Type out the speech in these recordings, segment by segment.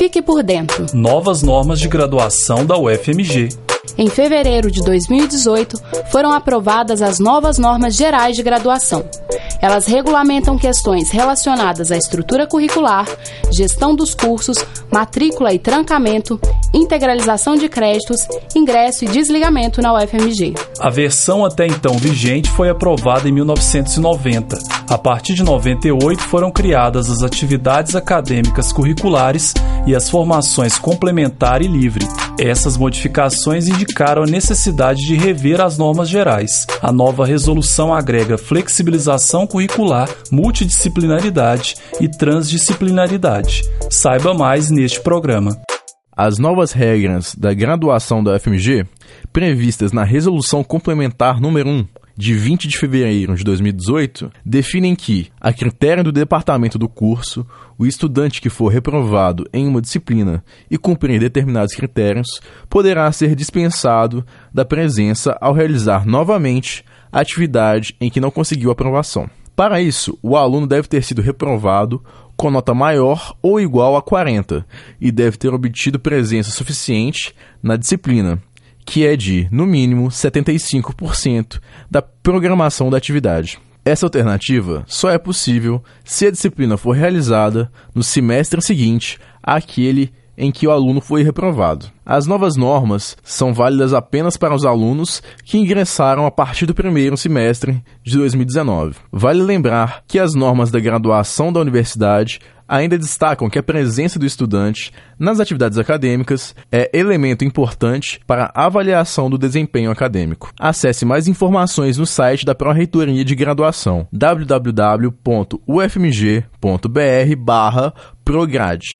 Fique por dentro. Novas normas de graduação da UFMG. Em fevereiro de 2018, foram aprovadas as novas normas gerais de graduação. Elas regulamentam questões relacionadas à estrutura curricular, gestão dos cursos, matrícula e trancamento, integralização de créditos, ingresso e desligamento na UFMG. A versão até então vigente foi aprovada em 1990. A partir de 98 foram criadas as atividades acadêmicas curriculares e as formações complementar e livre. Essas modificações indicaram a necessidade de rever as normas gerais. A nova resolução agrega flexibilização curricular, multidisciplinaridade e transdisciplinaridade. Saiba mais neste programa. As novas regras da graduação da UFMG, previstas na Resolução Complementar número 1, de 20 de fevereiro de 2018 definem que, a critério do departamento do curso, o estudante que for reprovado em uma disciplina e cumprir determinados critérios poderá ser dispensado da presença ao realizar novamente a atividade em que não conseguiu aprovação. Para isso, o aluno deve ter sido reprovado com nota maior ou igual a 40 e deve ter obtido presença suficiente na disciplina, que é de, no mínimo, 75% da programação da atividade. Essa alternativa só é possível se a disciplina for realizada no semestre seguinte àquele em que o aluno foi reprovado. As novas normas são válidas apenas para os alunos que ingressaram a partir do primeiro semestre de 2019. Vale lembrar que as normas da graduação da universidade ainda destacam que a presença do estudante nas atividades acadêmicas é elemento importante para a avaliação do desempenho acadêmico. Acesse mais informações no site da Pró-Reitoria de Graduação www.ufmg.br/prograde.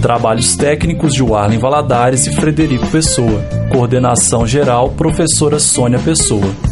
Trabalhos técnicos de Warlen Valadares e Frederico Pessoa. Coordenação geral, professora Sônia Pessoa.